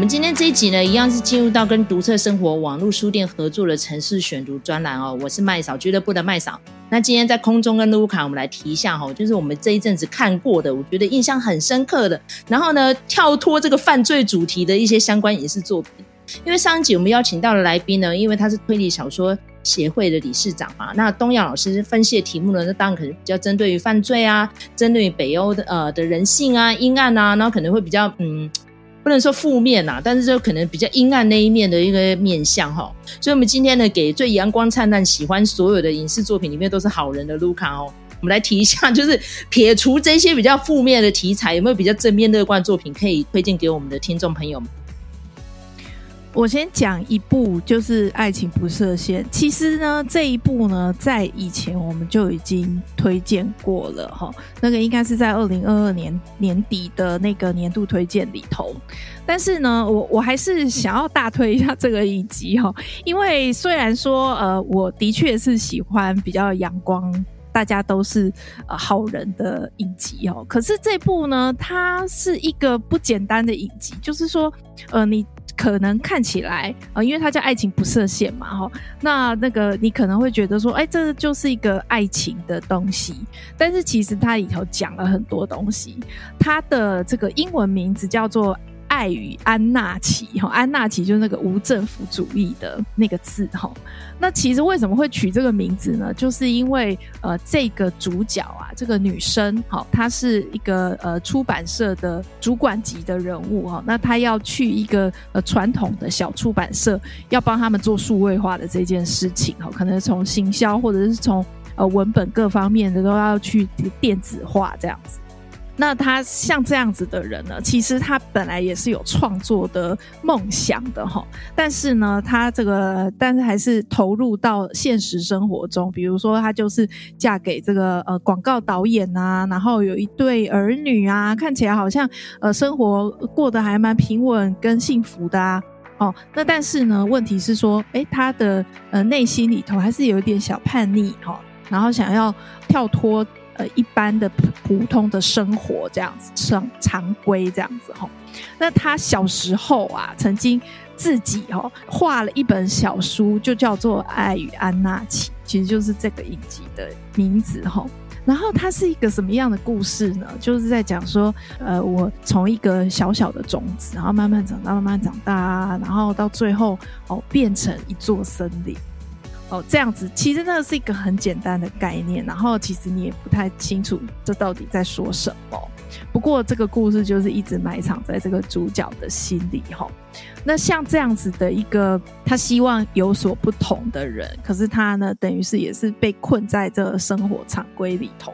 我们今天这一集呢，一样是进入到跟独特生活网络书店合作的城市选读专栏哦。我是麦嫂俱乐部的麦嫂。那今天在空中跟卢卡，我们来提一下哈，就是我们这一阵子看过的，我觉得印象很深刻的。然后呢，跳脱这个犯罪主题的一些相关影视作品。因为上一集我们邀请到的来宾呢，因为他是推理小说协会的理事长嘛，那东阳老师分析的题目呢，那当然可能比较针对于犯罪啊，针对于北欧的呃的人性啊、阴暗啊，然后可能会比较嗯。不能说负面呐，但是就可能比较阴暗那一面的一个面相哈。所以，我们今天呢，给最阳光灿烂、喜欢所有的影视作品里面都是好人的卢卡哦，我们来提一下，就是撇除这些比较负面的题材，有没有比较正面乐观的作品可以推荐给我们的听众朋友们？我先讲一部，就是《爱情不设限》。其实呢，这一部呢，在以前我们就已经推荐过了哈。那个应该是在二零二二年年底的那个年度推荐里头。但是呢，我我还是想要大推一下这个影集哈，因为虽然说呃，我的确是喜欢比较阳光，大家都是呃好人的影集哦。可是这部呢，它是一个不简单的影集，就是说呃你。可能看起来啊、因为它叫爱情不设限嘛，哈，那那个你可能会觉得说，哎，这就是一个爱情的东西，但是其实它里头讲了很多东西，它的这个英文名字叫做。爱与安纳奇，哈，安纳奇就是那个无政府主义的那个字，哈。那其实为什么会取这个名字呢？就是因为呃，这个主角啊，这个女生，哈，她是一个呃出版社的主管级的人物，哈。那她要去一个呃传统的小出版社，要帮他们做数位化的这件事情，哈，可能从行销或者是从呃文本各方面的都要去电子化这样子。那他像这样子的人呢，其实他本来也是有创作的梦想的哈，但是呢，他这个但是还是投入到现实生活中，比如说他就是嫁给这个呃广告导演啊，然后有一对儿女啊，看起来好像呃生活过得还蛮平稳跟幸福的啊，哦，那但是呢，问题是说，诶，他的呃内心里头还是有一点小叛逆哈，然后想要跳脱。一般的普通的生活这样子，常常规这样子哈。那他小时候啊，曾经自己哦画了一本小书，就叫做《爱与安娜奇》，其实就是这个影集的名字哈。然后它是一个什么样的故事呢？就是在讲说，呃，我从一个小小的种子，然后慢慢长大，慢慢长大，然后到最后哦，变成一座森林。哦，这样子其实那是一个很简单的概念，然后其实你也不太清楚这到底在说什么。不过这个故事就是一直埋藏在这个主角的心里哈。那像这样子的一个他希望有所不同的人，可是他呢，等于是也是被困在这个生活常规里头。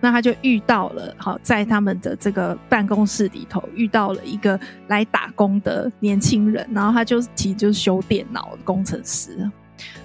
那他就遇到了，好，在他们的这个办公室里头遇到了一个来打工的年轻人，然后他就其实就是修电脑的工程师。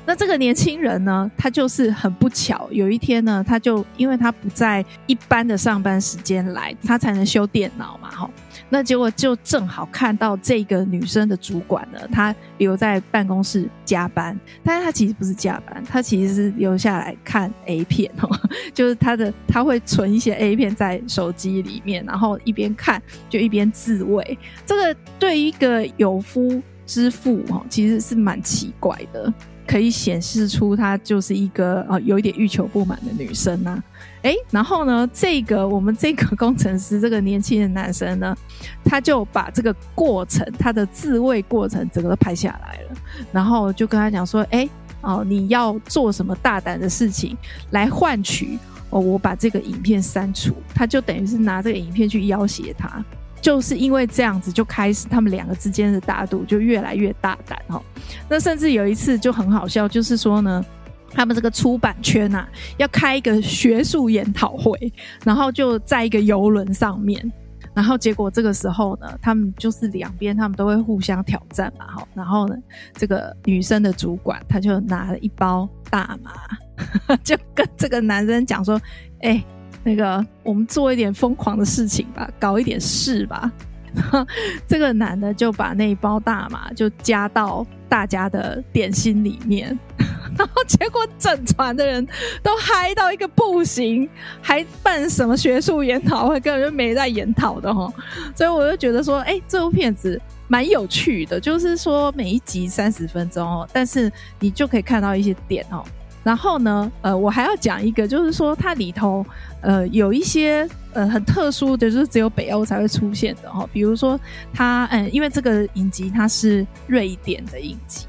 那这个年轻人呢，他就是很不巧，有一天呢，他就因为他不在一般的上班时间来，他才能修电脑嘛，哈。那结果就正好看到这个女生的主管呢，她留在办公室加班，但是她其实不是加班，她其实是留下来看 A 片，哈，就是她的她会存一些 A 片在手机里面，然后一边看就一边自慰。这个对一个有夫之妇哈，其实是蛮奇怪的。可以显示出她就是一个呃有一点欲求不满的女生呐、啊，诶，然后呢，这个我们这个工程师这个年轻的男生呢，他就把这个过程，他的自慰过程整个都拍下来了，然后就跟他讲说，诶，哦，你要做什么大胆的事情来换取哦，我把这个影片删除，他就等于是拿这个影片去要挟他。就是因为这样子，就开始他们两个之间的打赌就越来越大胆哈。那甚至有一次就很好笑，就是说呢，他们这个出版圈呐、啊，要开一个学术研讨会，然后就在一个游轮上面，然后结果这个时候呢，他们就是两边他们都会互相挑战嘛哈。然后呢，这个女生的主管她就拿了一包大麻，就跟这个男生讲说，哎、那个，我们做一点疯狂的事情吧，搞一点事吧。这个男的就把那一包大麻就加到大家的点心里面，然后结果整船的人都嗨到一个不行，还办什么学术研讨会，根本就没在研讨的哈。所以我就觉得说，哎，这部片子蛮有趣的，就是说每一集三十分钟哦，但是你就可以看到一些点哦。然后呢，呃，我还要讲一个，就是说它里头呃有一些呃很特殊的，就是只有北欧才会出现的哈、哦，比如说它嗯、因为这个影集它是瑞典的影集。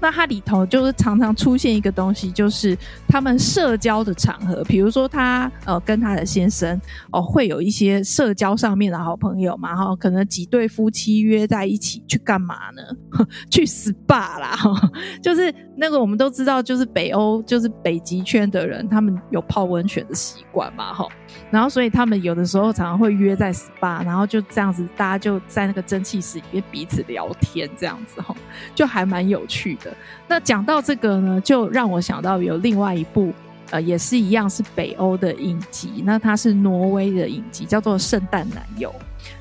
那它里头就是常常出现一个东西，就是他们社交的场合，比如说他呃跟他的先生哦会有一些社交上面的好朋友嘛，哈，可能几对夫妻约在一起去干嘛呢？去 SPA 啦，哈，就是那个我们都知道，就是北欧就是北极圈的人，他们有泡温泉的习惯嘛，哈，然后所以他们有的时候常常会约在 SPA，然后就这样子，大家就在那个蒸汽室里面彼此聊天，这样子哈，就还蛮有趣的。那讲到这个呢，就让我想到有另外一部，呃，也是一样是北欧的影集。那它是挪威的影集，叫做《圣诞男友》。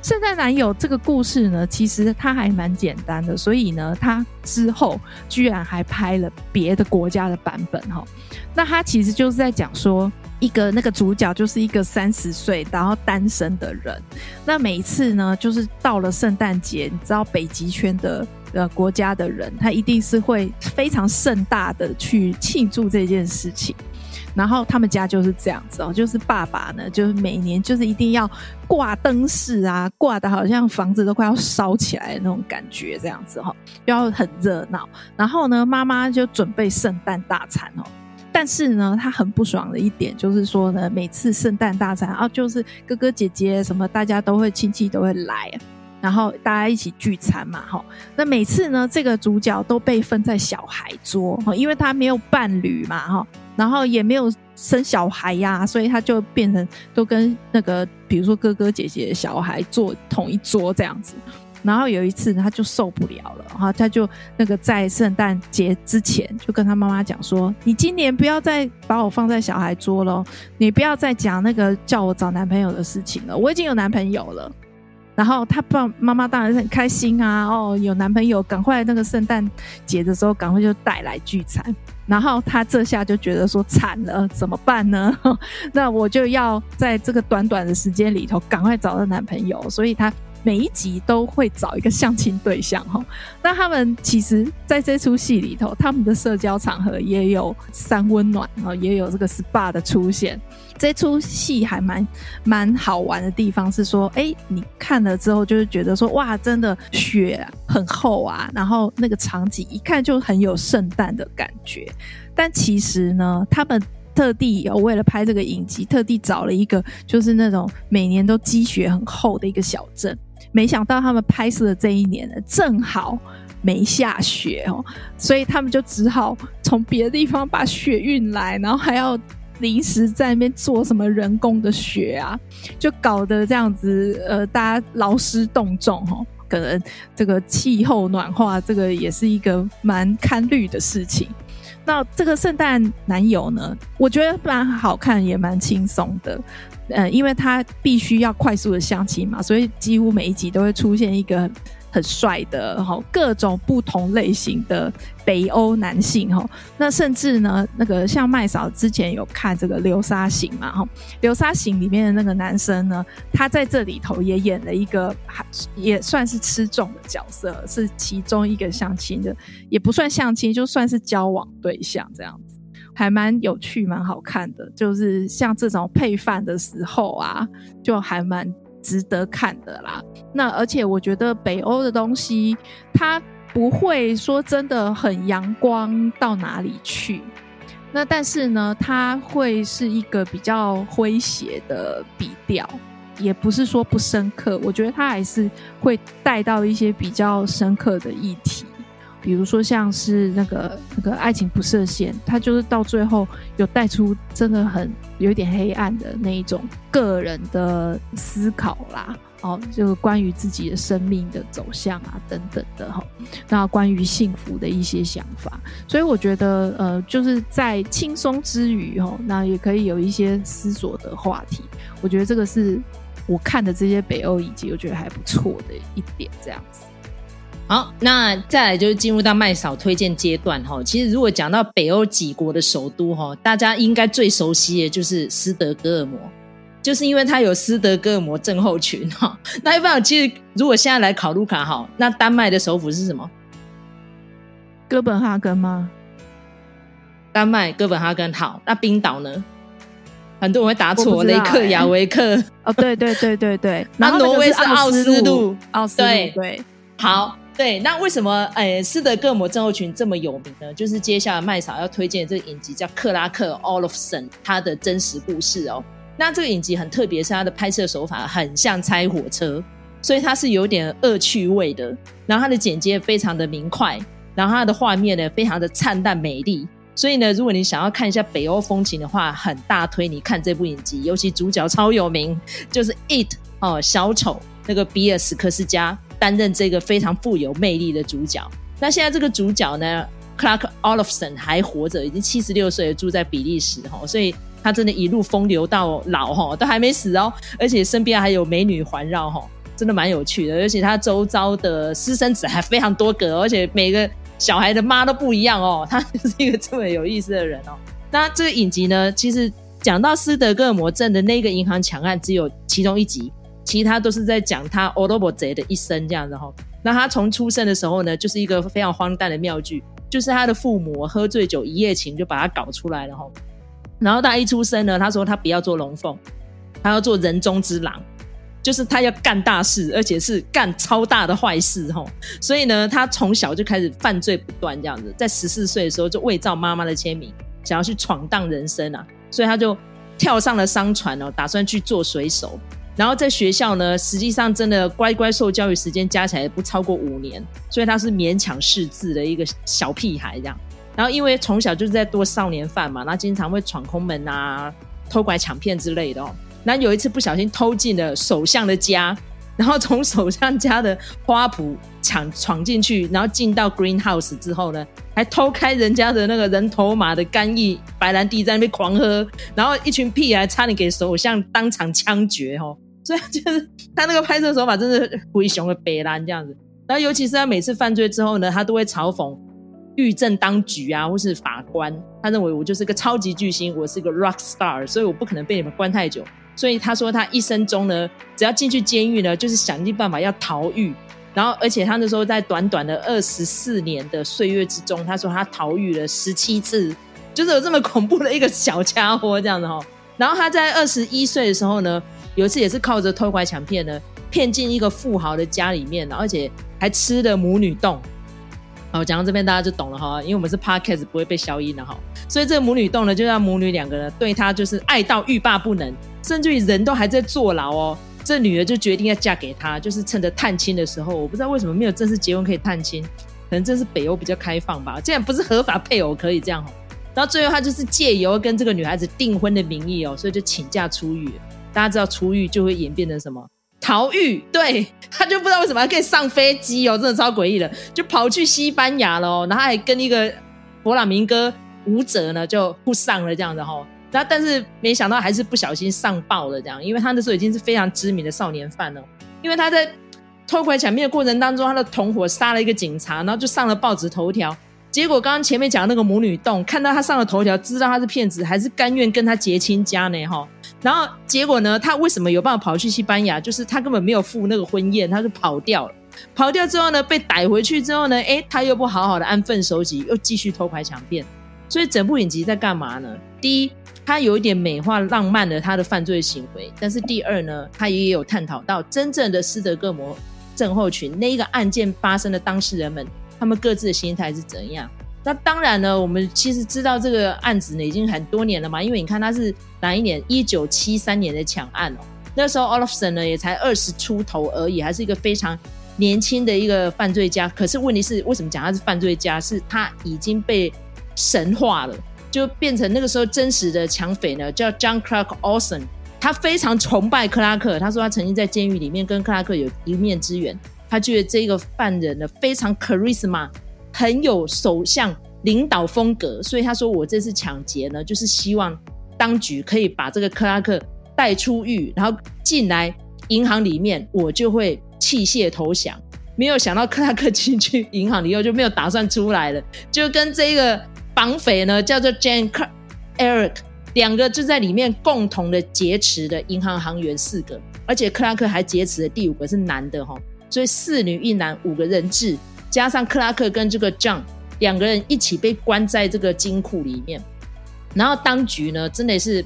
《圣诞男友》这个故事呢，其实它还蛮简单的，所以呢，它之后居然还拍了别的国家的版本哈。那它其实就是在讲说，一个那个主角就是一个三十岁然后单身的人。那每一次呢，就是到了圣诞节，你知道北极圈的。呃，国家的人，他一定是会非常盛大的去庆祝这件事情。然后他们家就是这样子哦，就是爸爸呢，就是每年就是一定要挂灯饰啊，挂的好像房子都快要烧起来那种感觉，这样子哈，要很热闹。然后呢，妈妈就准备圣诞大餐哦。但是呢，他很不爽的一点就是说呢，每次圣诞大餐啊，就是哥哥姐姐什么，大家都会亲戚都会来。然后大家一起聚餐嘛，哈。那每次呢，这个主角都被分在小孩桌，因为他没有伴侣嘛，哈。然后也没有生小孩呀，所以他就变成都跟那个，比如说哥哥姐姐小孩坐同一桌这样子。然后有一次他就受不了了，哈，他就那个在圣诞节之前就跟他妈妈讲说：“你今年不要再把我放在小孩桌了，你不要再讲那个叫我找男朋友的事情了，我已经有男朋友了。”然后他爸妈妈当然是很开心啊，哦，有男朋友，赶快那个圣诞节的时候赶快就带来聚餐。然后他这下就觉得说惨了，怎么办呢？那我就要在这个短短的时间里头赶快找到男朋友，所以他。每一集都会找一个相亲对象哈，那他们其实在这出戏里头，他们的社交场合也有三温暖啊，也有这个 SPA 的出现。这出戏还蛮蛮好玩的地方是说，哎，你看了之后就是觉得说，哇，真的雪很厚啊，然后那个场景一看就很有圣诞的感觉。但其实呢，他们特地有为了拍这个影集，特地找了一个就是那种每年都积雪很厚的一个小镇。没想到他们拍摄的这一年呢，正好没下雪哦，所以他们就只好从别的地方把雪运来，然后还要临时在那边做什么人工的雪啊，就搞得这样子，呃，大家劳师动众哦。可能这个气候暖化，这个也是一个蛮堪虑的事情。那这个圣诞男友呢，我觉得蛮好看，也蛮轻松的。嗯，因为他必须要快速的相亲嘛，所以几乎每一集都会出现一个很，帅的哈，各种不同类型的北欧男性哈。那甚至呢，那个像麦嫂之前有看这个《流沙行》嘛哈，《流沙行》里面的那个男生呢，他在这里头也演了一个还也算是吃重的角色，是其中一个相亲的，也不算相亲，就算是交往对象这样子。还蛮有趣，蛮好看的，就是像这种配饭的时候啊，就还蛮值得看的啦。那而且我觉得北欧的东西，它不会说真的很阳光到哪里去。那但是呢，它会是一个比较诙谐的笔调，也不是说不深刻。我觉得它还是会带到一些比较深刻的议题。比如说，像是那个那个爱情不设限，他就是到最后有带出真的很有点黑暗的那一种个人的思考啦，哦，就是关于自己的生命的走向啊等等的哈，那关于幸福的一些想法，所以我觉得呃，就是在轻松之余哈，那也可以有一些思索的话题，我觉得这个是我看的这些北欧影集，我觉得还不错的一点，这样子。好，那再来就是进入到麦嫂推荐阶段哈。其实如果讲到北欧几国的首都哈，大家应该最熟悉的就是斯德哥尔摩，就是因为它有斯德哥尔摩症候群哈。那一般其实如果现在来考卢卡哈，那丹麦的首府是什么？哥本哈根吗？丹麦哥本哈根好。那冰岛呢？很多人会答错，雷克雅维克。哦，对对对对对。那挪威是奥斯陆，奥斯陆对对。好，对。那为什么哎斯德哥尔摩症候群这么有名呢？就是接下来麦嫂要推荐的这个影集叫《克拉克·奥洛夫森》，他的真实故事哦。那这个影集很特别，是它的拍摄手法很像拆火车，所以它是有点恶趣味的。然后它的剪接非常的明快，然后它的画面呢非常的灿烂美丽。所以呢，如果你想要看一下北欧风情的话，很大推你看这部影集。尤其主角超有名，就是 It 哦，小丑那个比尔·史克斯加担任这个非常富有魅力的主角。那现在这个主角呢，Clark Olofsson 还活着，已经七十六岁，住在比利时哈，所以。他真的一路风流到老哈，都还没死哦，而且身边还有美女环绕哈，真的蛮有趣的。而且他周遭的私生子还非常多个，而且每个小孩的妈都不一样哦。他就是一个这么有意思的人哦。那这个影集呢，其实讲到斯德哥尔摩症的那个银行抢案，只有其中一集，其他都是在讲他欧罗伯贼的一生这样子哈。那他从出生的时候呢，就是一个非常荒诞的妙剧，就是他的父母喝醉酒一夜情就把他搞出来了哈。然后他一出生呢，他说他不要做龙凤，他要做人中之狼，就是他要干大事，而且是干超大的坏事哈。所以呢，他从小就开始犯罪不断，这样子，在十四岁的时候就伪造妈妈的签名，想要去闯荡人生啊，所以他就跳上了商船哦，打算去做水手。然后在学校呢，实际上真的乖乖受教育时间加起来不超过五年，所以他是勉强识字的一个小屁孩这样。然后因为从小就是在做少年犯嘛，然后经常会闯空门啊、偷拐抢骗之类的哦。然后有一次不小心偷进了首相的家，然后从首相家的花圃抢闯进去，然后进到 greenhouse 之后呢，还偷开人家的那个人头马的干邑白兰地在那边狂喝，然后一群屁孩差点给首相当场枪决哦。所以就是他那个拍摄手法真的是灰熊的白兰这样子。然后尤其是他每次犯罪之后呢，他都会嘲讽。狱政当局啊，或是法官，他认为我就是个超级巨星，我是个 rock star，所以我不可能被你们关太久。所以他说他一生中呢，只要进去监狱呢，就是想尽办法要逃狱。然后，而且他那时候在短短的二十四年的岁月之中，他说他逃狱了十七次，就是有这么恐怖的一个小家伙这样子哈。然后他在二十一岁的时候呢，有一次也是靠着偷拐抢骗呢，骗进一个富豪的家里面，而且还吃了母女洞。好，讲到这边大家就懂了哈，因为我们是 podcast 不会被消音的哈，所以这个母女洞呢，就让母女两个呢对他就是爱到欲罢不能，甚至于人都还在坐牢哦，这女儿就决定要嫁给他，就是趁着探亲的时候，我不知道为什么没有正式结婚可以探亲，可能这是北欧比较开放吧，这样不是合法配偶可以这样哈，然后最后他就是借由跟这个女孩子订婚的名义哦，所以就请假出狱，大家知道出狱就会演变成什么？逃狱，对，他就不知道为什么还可以上飞机哦，真的超诡异的，就跑去西班牙了哦，然后还跟一个勃朗明哥舞者呢就互上了这样子哈，然后但是没想到还是不小心上报了这样，因为他那时候已经是非常知名的少年犯了，因为他在偷拐抢骗的过程当中，他的同伙杀了一个警察，然后就上了报纸头条。结果刚刚前面讲那个母女洞，看到他上了头条，知道他是骗子，还是甘愿跟他结亲家呢？哈，然后结果呢，他为什么有办法跑去西班牙？就是他根本没有赴那个婚宴，他就跑掉了。跑掉之后呢，被逮回去之后呢，诶，他又不好好的安分守己，又继续偷拐抢骗。所以整部影集在干嘛呢？第一，他有一点美化浪漫的他的犯罪行为，但是第二呢，他也有探讨到真正的斯德哥尔摩症候群那一个案件发生的当事人们。他们各自的心态是怎样？那当然呢，我们其实知道这个案子呢已经很多年了嘛，因为你看他是哪一年？一九七三年的抢案哦。那时候 Olafson 呢也才二十出头而已，还是一个非常年轻的一个犯罪家。可是问题是，为什么讲他是犯罪家？是他已经被神化了，就变成那个时候真实的抢匪呢，叫 John Clark Olson。他非常崇拜克拉克，他说他曾经在监狱里面跟克拉克有一面之缘。他觉得这个犯人呢非常 charisma，很有首相领导风格，所以他说我这次抢劫呢，就是希望当局可以把这个克拉克带出狱，然后进来银行里面，我就会弃械投降。没有想到克拉克进去银行以后就没有打算出来了，就跟这个绑匪呢叫做 Jane Eric 两个就在里面共同的劫持的银行行员四个，而且克拉克还劫持的第五个是男的哈，所以四女一男五个人质，加上克拉克跟这个 John 两个人一起被关在这个金库里面，然后当局呢真的是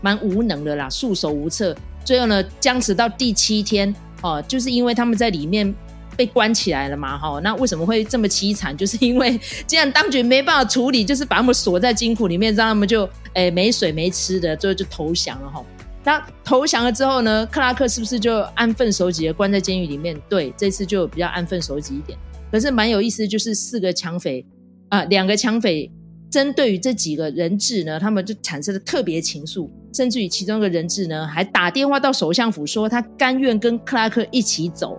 蛮无能的啦，束手无策，最后呢僵持到第七天哦，就是因为他们在里面。被关起来了嘛？哈，那为什么会这么凄惨？就是因为既然当局没办法处理，就是把他们锁在金库里面，让他们就诶、没水没吃的，最后就投降了哈。那投降了之后呢，克拉克是不是就安分守己的关在监狱里面？对，这次就比较安分守己一点。可是蛮有意思，就是四个抢匪啊，两个抢匪针对于这几个人质呢，他们就产生了特别情愫，甚至于其中一个人质呢，还打电话到首相府说他甘愿跟克拉克一起走。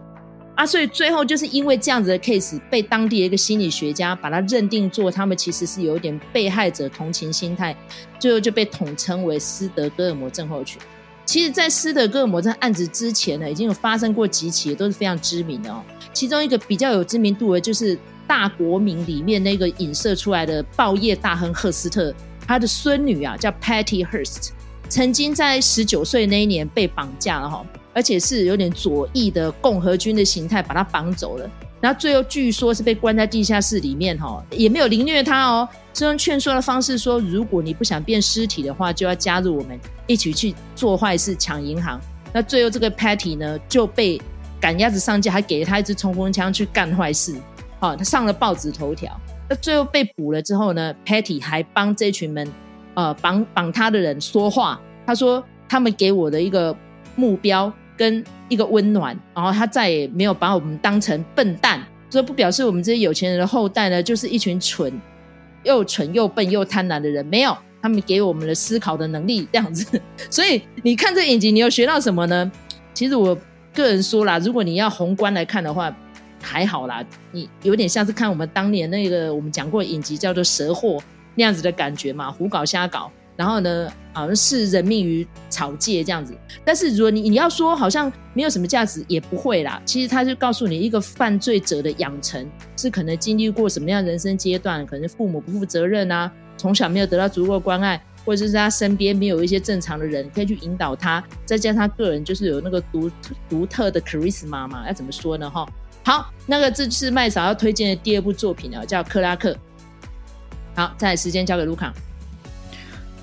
啊，所以最后就是因为这样子的 case，被当地的一个心理学家把他认定做他们其实是有一点被害者同情心态，最后就被统称为斯德哥尔摩症候群。其实，在斯德哥尔摩这案子之前呢，已经有发生过几起，都是非常知名的哦。其中一个比较有知名度的，就是《大国民》里面那个影射出来的报业大亨赫斯特，他的孙女啊叫 Patty Hearst，曾经在十九岁那一年被绑架了哈。而且是有点左翼的共和军的形态，把他绑走了。然后最后据说是被关在地下室里面，哈，也没有凌虐他哦，是用劝说的方式说，如果你不想变尸体的话，就要加入我们一起去做坏事，抢银行。那最后这个 Patty 呢就被赶鸭子上架，还给了他一支冲锋枪去干坏事，好，他上了报纸头条。那最后被捕了之后呢，Patty 还帮这群们呃绑绑他的人说话，他说他们给我的一个目标。跟一个温暖，然后他再也没有把我们当成笨蛋，这不表示我们这些有钱人的后代呢，就是一群蠢、又蠢又笨又贪婪的人。没有，他们给我们的思考的能力这样子。所以你看这影集，你有学到什么呢？其实我个人说啦，如果你要宏观来看的话，还好啦，你有点像是看我们当年那个我们讲过影集叫做《蛇货》那样子的感觉嘛，胡搞瞎搞。然后呢，好像是人命于草芥这样子。但是如果你你要说好像没有什么价值，也不会啦。其实他就告诉你，一个犯罪者的养成是可能经历过什么样人生阶段，可能父母不负责任啊，从小没有得到足够关爱，或者是他身边没有一些正常的人可以去引导他，再加上他个人就是有那个独独特的 charisma 嘛，要怎么说呢？哈，好，那个这是麦嫂要推荐的第二部作品啊，叫《克拉克》。好，再来时间交给卢卡。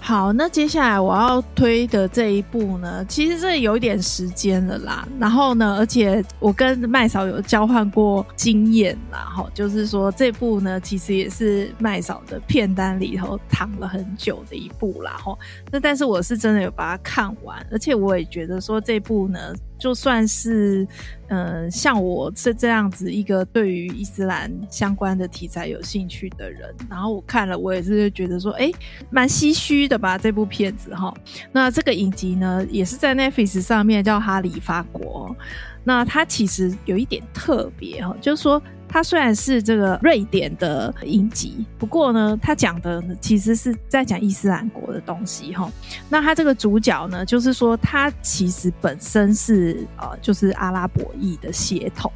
好，那接下来我要推的这一部呢，其实这有一点时间了啦。然后呢，而且我跟麦嫂有交换过经验啦，哈，就是说这部呢，其实也是麦嫂的片单里头躺了很久的一部啦，哈。那但是我是真的有把它看完，而且我也觉得说这部呢。就算是，呃，像我是这样子一个对于伊斯兰相关的题材有兴趣的人，然后我看了，我也是觉得说，哎，蛮唏嘘的吧，这部片子哈。那这个影集呢，也是在 Netflix 上面叫《哈利发国》，那它其实有一点特别哈，就是说。它虽然是这个瑞典的影集，不过呢，它讲的其实是在讲伊斯兰国的东西哈。那它这个主角呢，就是说他其实本身是呃，就是阿拉伯裔的血统。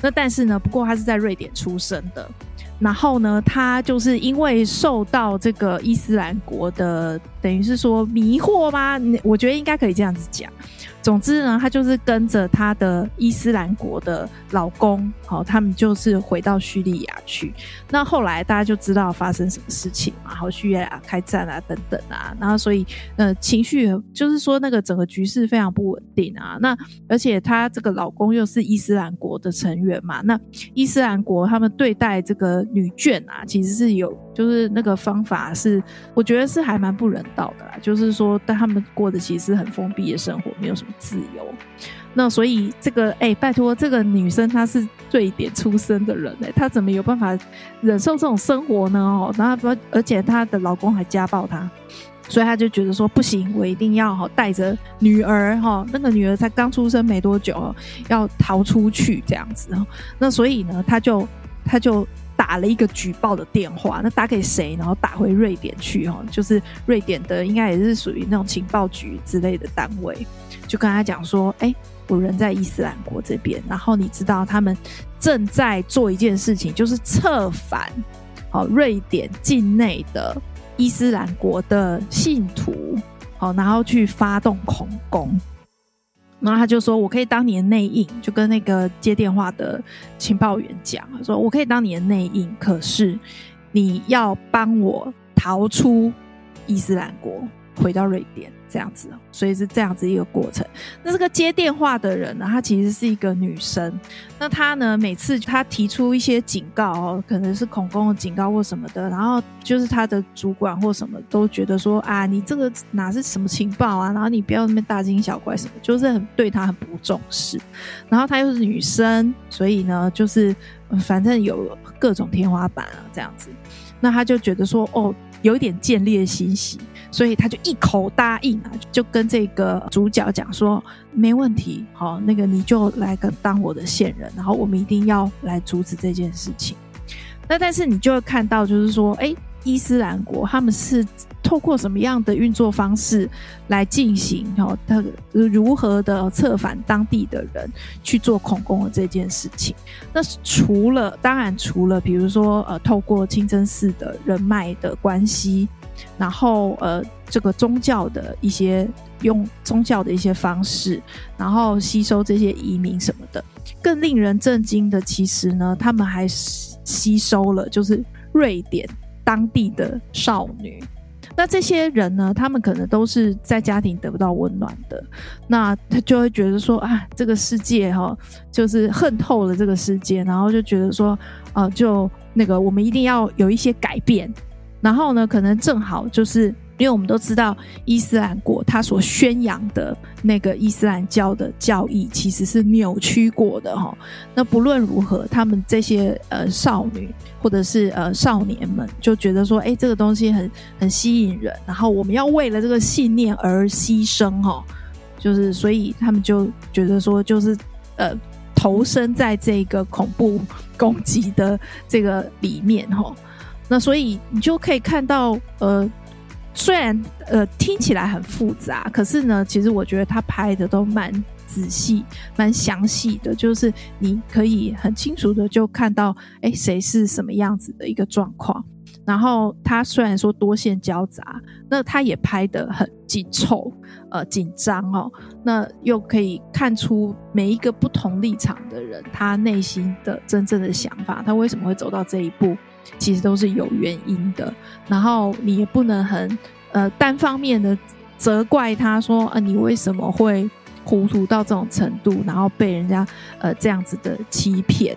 那但是呢，不过他是在瑞典出生的。然后呢，他就是因为受到这个伊斯兰国的等于是说迷惑吗？我觉得应该可以这样子讲。总之呢，她就是跟着她的伊斯兰国的老公，好，他们就是回到叙利亚去。那后来大家就知道发生什么事情嘛，然后叙利亚开战啊，等等啊，然后所以呃，情绪就是说那个整个局势非常不稳定啊。那而且她这个老公又是伊斯兰国的成员嘛，那伊斯兰国他们对待这个女眷啊，其实是有。就是那个方法是，我觉得是还蛮不人道的啦。就是说，但他们过的其实很封闭的生活，没有什么自由。那所以这个，哎、拜托，这个女生她是瑞典出生的人、欸，哎，她怎么有办法忍受这种生活呢？哦，然后而且她的老公还家暴她，所以她就觉得说不行，我一定要哈带着女儿哈，那个女儿才刚出生没多久，要逃出去这样子。那所以呢，她就她就。打了一个举报的电话，那打给谁？然后打回瑞典去哈，就是瑞典的，应该也是属于那种情报局之类的单位，就跟他讲说，哎，我人在伊斯兰国这边，然后你知道他们正在做一件事情，就是策反好瑞典境内的伊斯兰国的信徒，好，然后去发动恐攻。然后他就说：“我可以当你的内应，就跟那个接电话的情报员讲，说我可以当你的内应，可是你要帮我逃出伊斯兰国，回到瑞典。”这样子，所以是这样子一个过程。那这个接电话的人呢，她其实是一个女生。那她呢，每次她提出一些警告哦，可能是恐攻的警告或什么的，然后就是她的主管或什么都觉得说啊，你这个哪是什么情报啊？然后你不要那边大惊小怪什么，就是很对她很不重视。然后她又是女生，所以呢，就是反正有各种天花板啊，这样子。那她就觉得说，哦，有一点见猎心喜。所以他就一口答应啊，就跟这个主角讲说，没问题，好，那个你就来个当我的线人，然后我们一定要来阻止这件事情。那但是你就会看到，就是说，哎，伊斯兰国他们是透过什么样的运作方式来进行？哦，他如何的策反当地的人去做恐攻的这件事情？那除了当然除了比如说呃，透过清真寺的人脉的关系。然后，呃，这个宗教的一些用宗教的一些方式，然后吸收这些移民什么的，更令人震惊的，其实呢，他们还吸收了就是瑞典当地的少女。那这些人呢，他们可能都是在家庭得不到温暖的，那他就会觉得说啊，这个世界哈、哦，就是恨透了这个世界，然后就觉得说，呃，就那个我们一定要有一些改变。然后呢，可能正好就是因为我们都知道伊斯兰国他所宣扬的那个伊斯兰教的教义其实是扭曲过的哈。那不论如何，他们这些呃少女或者是呃少年们就觉得说，哎，这个东西很很吸引人，然后我们要为了这个信念而牺牲哈。就是所以他们就觉得说，就是呃投身在这个恐怖攻击的这个里面哈。那所以你就可以看到，呃，虽然呃听起来很复杂，可是呢，其实我觉得他拍的都蛮仔细、蛮详细的，就是你可以很清楚的就看到，哎，谁是什么样子的一个状况。然后他虽然说多线交杂，那他也拍得很紧凑、呃紧张哦。那又可以看出每一个不同立场的人，他内心的真正的想法，他为什么会走到这一步。其实都是有原因的，然后你也不能很呃单方面的责怪他说，啊，你为什么会糊涂到这种程度，然后被人家呃这样子的欺骗。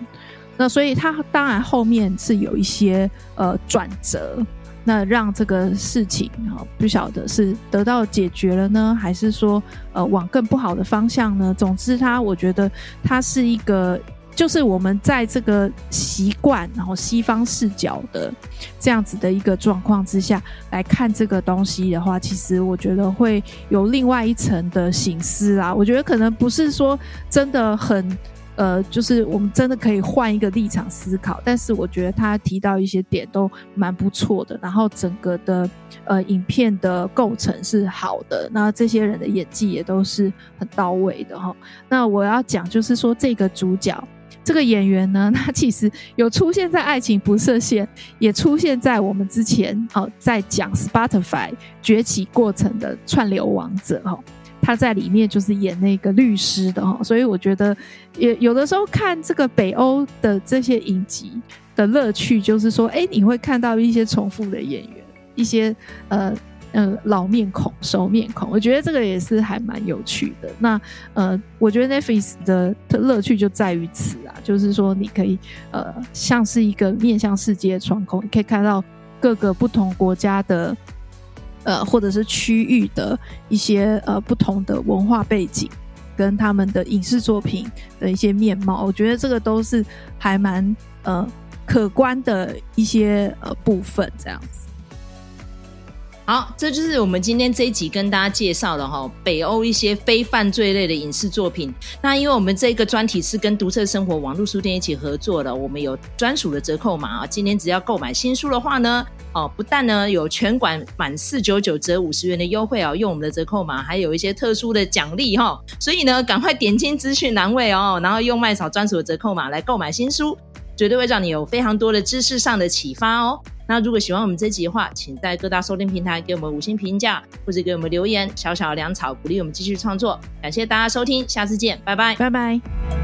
那所以他当然后面是有一些呃转折，那让这个事情啊不晓得是得到解决了呢，还是说呃往更不好的方向呢？总之，他我觉得他是一个。就是我们在这个习惯，然后西方视角的这样子的一个状况之下来看这个东西的话，其实我觉得会有另外一层的醒思啊。我觉得可能不是说真的很呃，就是我们真的可以换一个立场思考，但是我觉得他提到一些点都蛮不错的，然后整个的呃影片的构成是好的，那这些人的演技也都是很到位的哈。那我要讲就是说这个主角。这个演员呢，他其实有出现在《爱情不设限》，也出现在我们之前哦，在讲 Spotify 崛起过程的串流王者哈，他在里面就是演那个律师的哈，所以我觉得也有的时候看这个北欧的这些影集的乐趣，就是说，哎，你会看到一些重复的演员，一些呃。呃，老面孔、熟面孔，我觉得这个也是还蛮有趣的。那呃，我觉得 Netflix 的乐趣就在于此啊，就是说你可以呃，像是一个面向世界的窗口，你可以看到各个不同国家的呃，或者是区域的一些呃不同的文化背景跟他们的影视作品的一些面貌。我觉得这个都是还蛮呃可观的一些呃部分，这样子。好，这就是我们今天这一集跟大家介绍的哈，北欧一些非犯罪类的影视作品。那因为我们这个专题是跟独特生活网络书店一起合作的，我们有专属的折扣码啊。今天只要购买新书的话呢，哦，不但呢有全馆满四九九折五十元的优惠哦，用我们的折扣码还有一些特殊的奖励哈。所以呢，赶快点进资讯栏位哦，然后用麦嫂专属的折扣码来购买新书。绝对会让你有非常多的知识上的启发哦。那如果喜欢我们这集的话，请在各大收听平台给我们五星评价，或者给我们留言，小小的粮草鼓励我们继续创作。感谢大家收听，下次见，拜拜，拜拜。